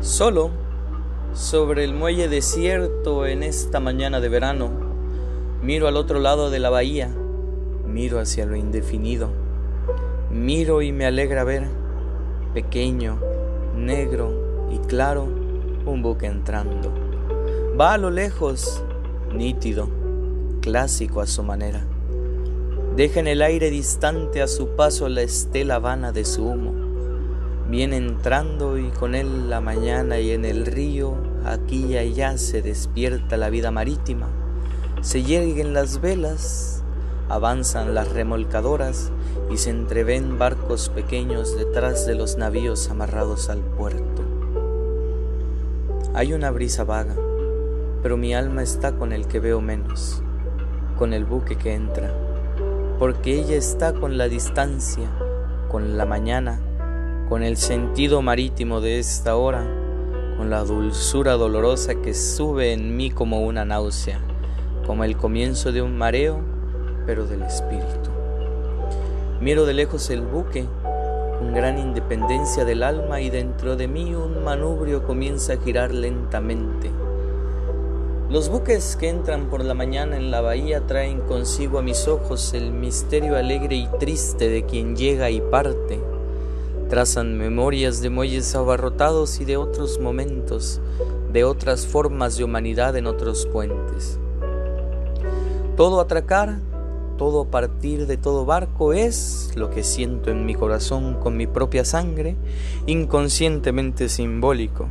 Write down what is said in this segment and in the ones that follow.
Solo sobre el muelle desierto en esta mañana de verano, miro al otro lado de la bahía, miro hacia lo indefinido, miro y me alegra ver, pequeño, negro y claro, un buque entrando. Va a lo lejos, nítido, clásico a su manera. Deja en el aire distante a su paso la estela vana de su humo Viene entrando y con él la mañana y en el río aquí y allá se despierta la vida marítima. Se yerguen las velas, avanzan las remolcadoras y se entreven barcos pequeños detrás de los navíos amarrados al puerto. Hay una brisa vaga, pero mi alma está con el que veo menos, con el buque que entra, porque ella está con la distancia, con la mañana, con el sentido marítimo de esta hora, con la dulzura dolorosa que sube en mí como una náusea, como el comienzo de un mareo, pero del espíritu. Miro de lejos el buque, con gran independencia del alma y dentro de mí un manubrio comienza a girar lentamente. Los buques que entran por la mañana en la bahía traen consigo a mis ojos el misterio alegre y triste de quien llega y parte Trazan memorias de muelles abarrotados y de otros momentos, de otras formas de humanidad en otros puentes. Todo atracar, todo partir de todo barco es lo que siento en mi corazón con mi propia sangre, inconscientemente simbólico,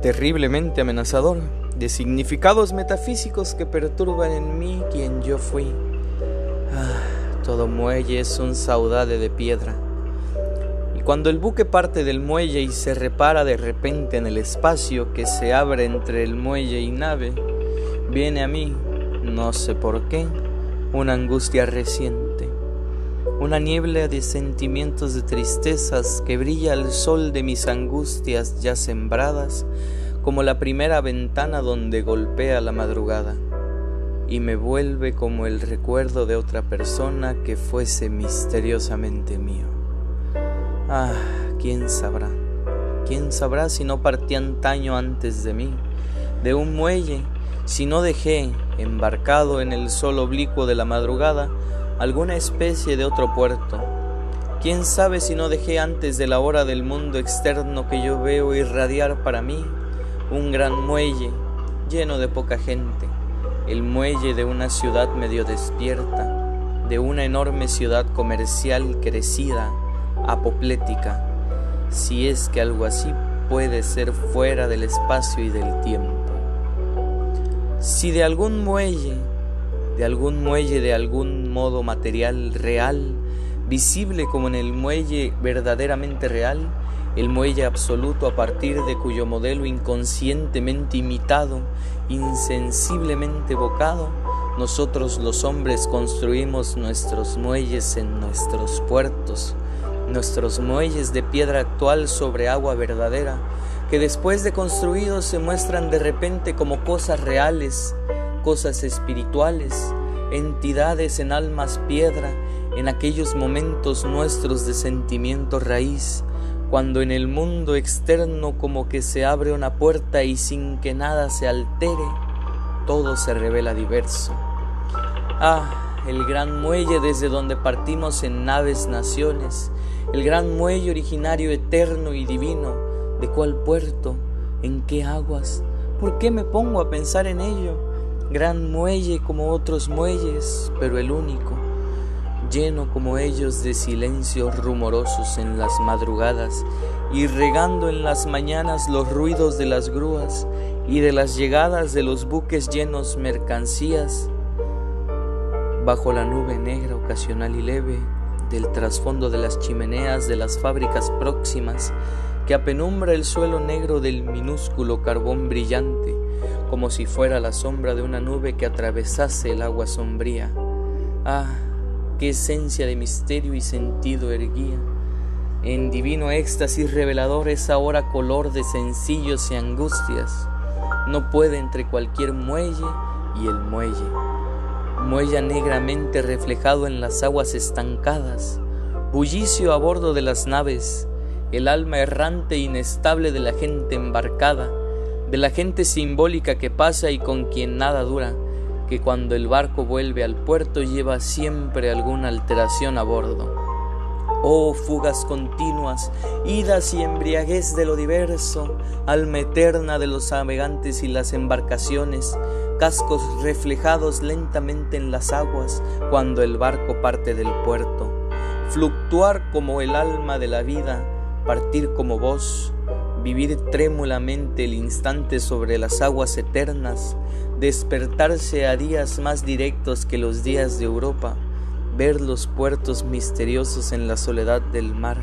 terriblemente amenazador, de significados metafísicos que perturban en mí quien yo fui. Ah, todo muelle es un saudade de piedra cuando el buque parte del muelle y se repara de repente en el espacio que se abre entre el muelle y nave, viene a mí, no sé por qué, una angustia reciente, una niebla de sentimientos de tristezas que brilla al sol de mis angustias ya sembradas, como la primera ventana donde golpea la madrugada, y me vuelve como el recuerdo de otra persona que fuese misteriosamente mío. Ah, quién sabrá, quién sabrá si no partí antaño antes de mí, de un muelle, si no dejé, embarcado en el sol oblicuo de la madrugada, alguna especie de otro puerto. Quién sabe si no dejé antes de la hora del mundo externo que yo veo irradiar para mí un gran muelle lleno de poca gente, el muelle de una ciudad medio despierta, de una enorme ciudad comercial crecida, apoplética, si es que algo así puede ser fuera del espacio y del tiempo. Si de algún muelle, de algún muelle de algún modo material real, visible como en el muelle verdaderamente real, el muelle absoluto a partir de cuyo modelo inconscientemente imitado, insensiblemente evocado, nosotros los hombres construimos nuestros muelles en nuestros puertos, nuestros muelles de piedra actual sobre agua verdadera, que después de construidos se muestran de repente como cosas reales, cosas espirituales, entidades en almas piedra, en aquellos momentos nuestros de sentimiento raíz, cuando en el mundo externo como que se abre una puerta y sin que nada se altere, todo se revela diverso. Ah, el gran muelle desde donde partimos en naves naciones, el gran muelle originario eterno y divino, ¿de cuál puerto? ¿En qué aguas? ¿Por qué me pongo a pensar en ello? Gran muelle como otros muelles, pero el único, lleno como ellos de silencios rumorosos en las madrugadas y regando en las mañanas los ruidos de las grúas y de las llegadas de los buques llenos mercancías, bajo la nube negra ocasional y leve del trasfondo de las chimeneas de las fábricas próximas que apenumbra el suelo negro del minúsculo carbón brillante, como si fuera la sombra de una nube que atravesase el agua sombría. Ah, qué esencia de misterio y sentido erguía. En divino éxtasis revelador es ahora color de sencillos y angustias. No puede entre cualquier muelle y el muelle muella negramente reflejado en las aguas estancadas, bullicio a bordo de las naves, el alma errante e inestable de la gente embarcada, de la gente simbólica que pasa y con quien nada dura, que cuando el barco vuelve al puerto lleva siempre alguna alteración a bordo. Oh fugas continuas, idas y embriaguez de lo diverso, alma eterna de los navegantes y las embarcaciones, cascos reflejados lentamente en las aguas cuando el barco parte del puerto, fluctuar como el alma de la vida, partir como vos, vivir trémulamente el instante sobre las aguas eternas, despertarse a días más directos que los días de Europa, ver los puertos misteriosos en la soledad del mar,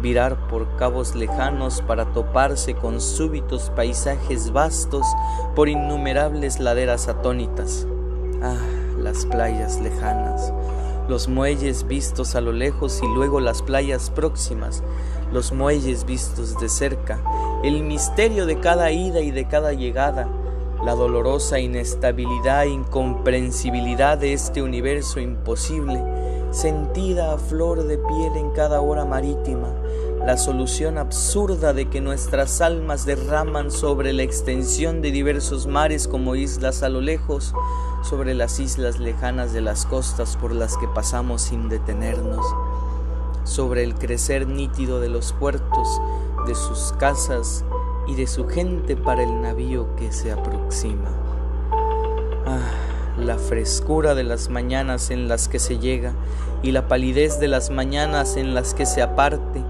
virar por cabos lejanos para toparse con súbitos paisajes vastos por innumerables laderas atónitas. Ah, las playas lejanas, los muelles vistos a lo lejos y luego las playas próximas, los muelles vistos de cerca, el misterio de cada ida y de cada llegada, la dolorosa inestabilidad e incomprensibilidad de este universo imposible, sentida a flor de piel en cada hora marítima, la solución absurda de que nuestras almas derraman sobre la extensión de diversos mares como islas a lo lejos, sobre las islas lejanas de las costas por las que pasamos sin detenernos, sobre el crecer nítido de los puertos, de sus casas y de su gente para el navío que se aproxima. Ah, la frescura de las mañanas en las que se llega y la palidez de las mañanas en las que se aparte,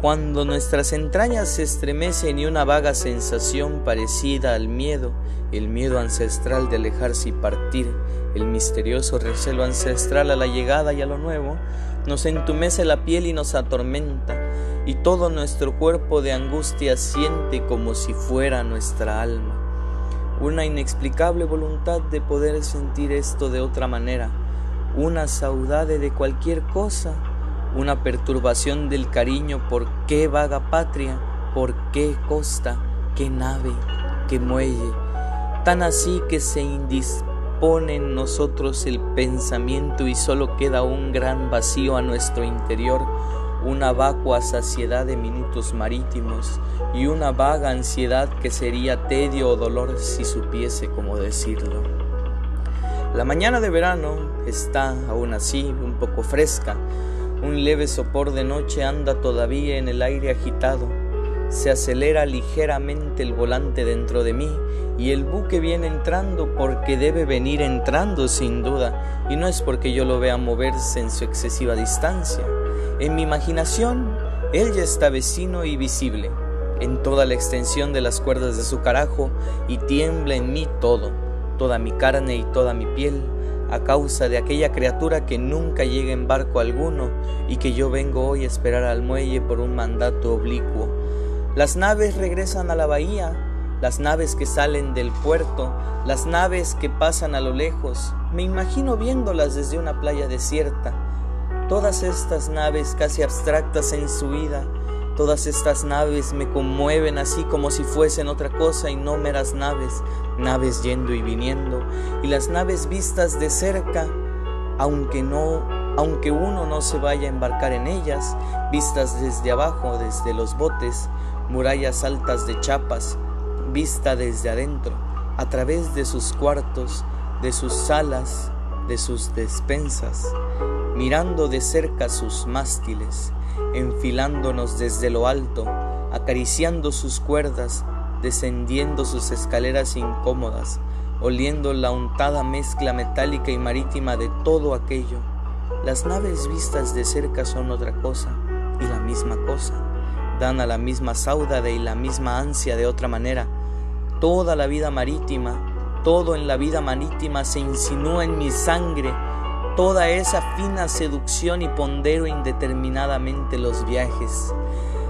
cuando nuestras entrañas se estremecen y una vaga sensación parecida al miedo, el miedo ancestral de alejarse y partir, el misterioso recelo ancestral a la llegada y a lo nuevo, nos entumece la piel y nos atormenta, y todo nuestro cuerpo de angustia siente como si fuera nuestra alma. Una inexplicable voluntad de poder sentir esto de otra manera, una saudade de cualquier cosa, una perturbación del cariño. Por qué vaga patria, por qué costa, qué nave, qué muelle, tan así que se indispone en nosotros el pensamiento y solo queda un gran vacío a nuestro interior, una vacua saciedad de minutos marítimos y una vaga ansiedad que sería tedio o dolor si supiese cómo decirlo. La mañana de verano está aún así un poco fresca, un leve sopor de noche anda todavía en el aire agitado, se acelera ligeramente el volante dentro de mí y el buque viene entrando porque debe venir entrando sin duda y no es porque yo lo vea moverse en su excesiva distancia. En mi imaginación, él ya está vecino y visible en toda la extensión de las cuerdas de su carajo y tiembla en mí todo, toda mi carne y toda mi piel, a causa de aquella criatura que nunca llega en barco alguno y que yo vengo hoy a esperar al muelle por un mandato oblicuo. Las naves regresan a la bahía, las naves que salen del puerto, las naves que pasan a lo lejos, me imagino viéndolas desde una playa desierta. Todas estas naves casi abstractas en su vida, todas estas naves me conmueven así como si fuesen otra cosa y no meras naves, naves yendo y viniendo, y las naves vistas de cerca, aunque no, aunque uno no se vaya a embarcar en ellas, vistas desde abajo, desde los botes, murallas altas de chapas, vista desde adentro, a través de sus cuartos, de sus salas, de sus despensas, mirando de cerca sus mástiles, enfilándonos desde lo alto, acariciando sus cuerdas, descendiendo sus escaleras incómodas, oliendo la untada mezcla metálica y marítima de todo aquello. Las naves vistas de cerca son otra cosa y la misma cosa. Dan a la misma saudade y la misma ansia de otra manera. Toda la vida marítima, todo en la vida marítima se insinúa en mi sangre, toda esa fina seducción y pondero indeterminadamente los viajes.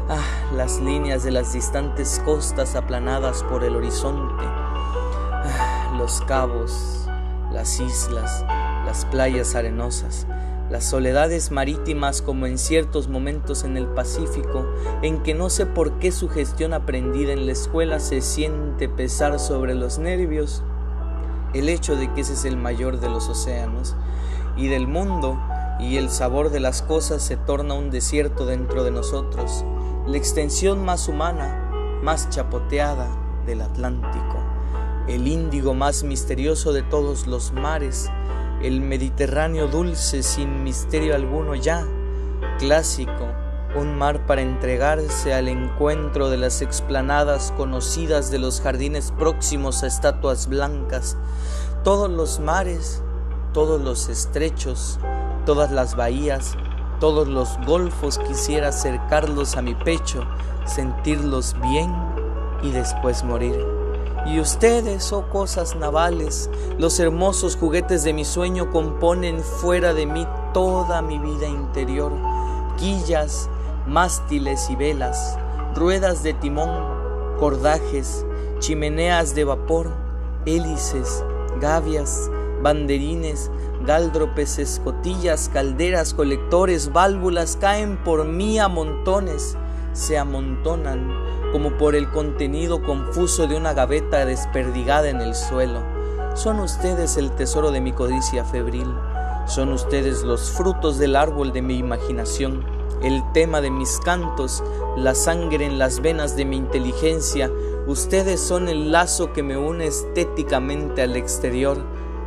Ah, las líneas de las distantes costas aplanadas por el horizonte. Ah, los cabos, las islas, las playas arenosas, las soledades marítimas como en ciertos momentos en el Pacífico, en que no sé por qué su gestión aprendida en la escuela se siente pesar sobre los nervios, el hecho de que ese es el mayor de los océanos y del mundo, y el sabor de las cosas se torna un desierto dentro de nosotros, la extensión más humana, más chapoteada del Atlántico, el índigo más misterioso de todos los mares, el Mediterráneo dulce sin misterio alguno ya, clásico, un mar para entregarse al encuentro de las explanadas conocidas de los jardines próximos a estatuas blancas, todos los mares, todos los estrechos, todas las bahías, todos los golfos quisiera acercarlos a mi pecho, sentirlos bien y después morir. Y ustedes, oh cosas navales, los hermosos juguetes de mi sueño componen fuera de mí toda mi vida interior, quillas, mástiles y velas, ruedas de timón, cordajes, chimeneas de vapor, hélices, gavias, banderines, galdropes, escotillas, calderas, colectores, válvulas caen por mí a montones, se amontonan como por el contenido confuso de una gaveta desperdigada en el suelo. Son ustedes el tesoro de mi codicia febril, son ustedes los frutos del árbol de mi imaginación, el tema de mis cantos, la sangre en las venas de mi inteligencia, ustedes son el lazo que me une estéticamente al exterior,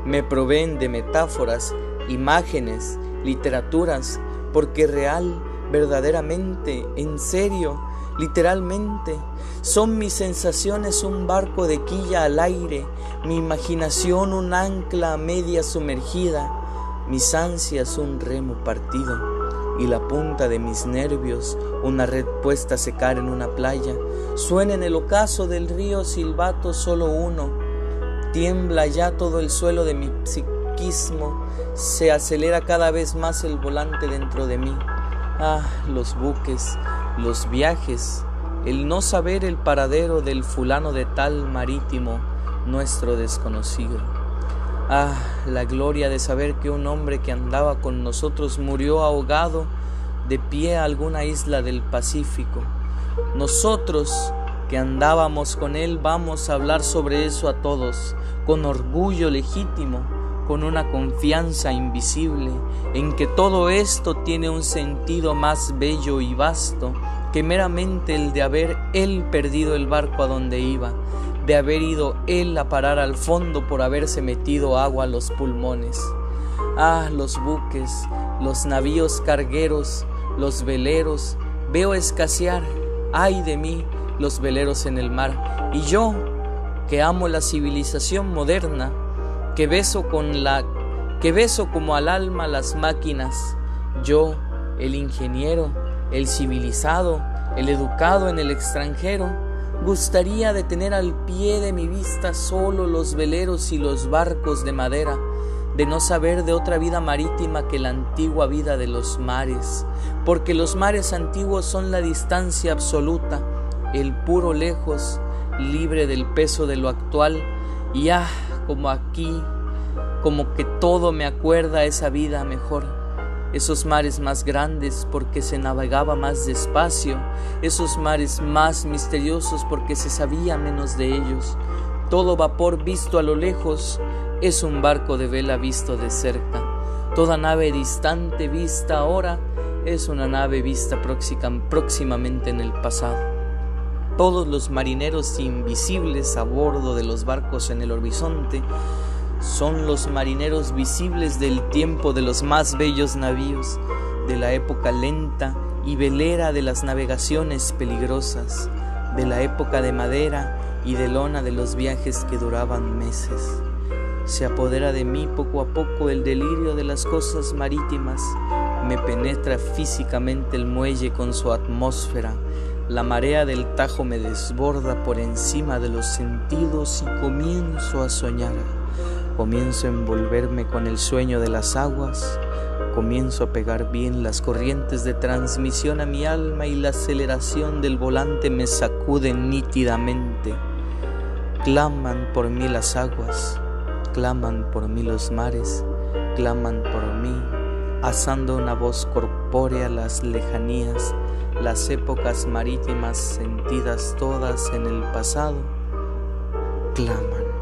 me proveen de metáforas, imágenes, literaturas, porque real, verdaderamente, en serio, literalmente, son mis sensaciones un barco de quilla al aire, mi imaginación un ancla media sumergida, mis ansias un remo partido y la punta de mis nervios una red puesta a secar en una playa. Suena en el ocaso del río silbato solo uno, Tiembla ya todo el suelo de mi psiquismo, se acelera cada vez más el volante dentro de mí. Ah, los buques, los viajes, el no saber el paradero del fulano de tal marítimo, nuestro desconocido. Ah, la gloria de saber que un hombre que andaba con nosotros murió ahogado de pie a alguna isla del Pacífico. Nosotros que andábamos con Él, vamos a hablar sobre eso a todos, con orgullo legítimo, con una confianza invisible, en que todo esto tiene un sentido más bello y vasto que meramente el de haber Él perdido el barco a donde iba, de haber ido Él a parar al fondo por haberse metido agua a los pulmones. Ah, los buques, los navíos cargueros, los veleros, veo escasear, ay de mí, los veleros en el mar. Y yo, que amo la civilización moderna, que beso con la que beso como al alma las máquinas, yo, el ingeniero, el civilizado, el educado en el extranjero, gustaría de tener al pie de mi vista solo los veleros y los barcos de madera, de no saber de otra vida marítima que la antigua vida de los mares, porque los mares antiguos son la distancia absoluta, el puro lejos, libre del peso de lo actual, y ah, como aquí, como que todo me acuerda esa vida mejor, esos mares más grandes porque se navegaba más despacio, esos mares más misteriosos porque se sabía menos de ellos. Todo vapor visto a lo lejos es un barco de vela visto de cerca. Toda nave distante vista ahora es una nave vista próximamente en el pasado. Todos los marineros invisibles a bordo de los barcos en el horizonte son los marineros visibles del tiempo de los más bellos navíos, de la época lenta y velera de las navegaciones peligrosas, de la época de madera y de lona de los viajes que duraban meses. Se apodera de mí poco a poco el delirio de las cosas marítimas, me penetra físicamente el muelle con su atmósfera, la marea del Tajo me desborda por encima de los sentidos y comienzo a soñar. Comienzo a envolverme con el sueño de las aguas, comienzo a pegar bien las corrientes de transmisión a mi alma y la aceleración del volante me sacude nítidamente. Claman por mí las aguas, claman por mí los mares, claman por mí, asando una voz corpórea las lejanías las épocas marítimas sentidas todas en el pasado, claman.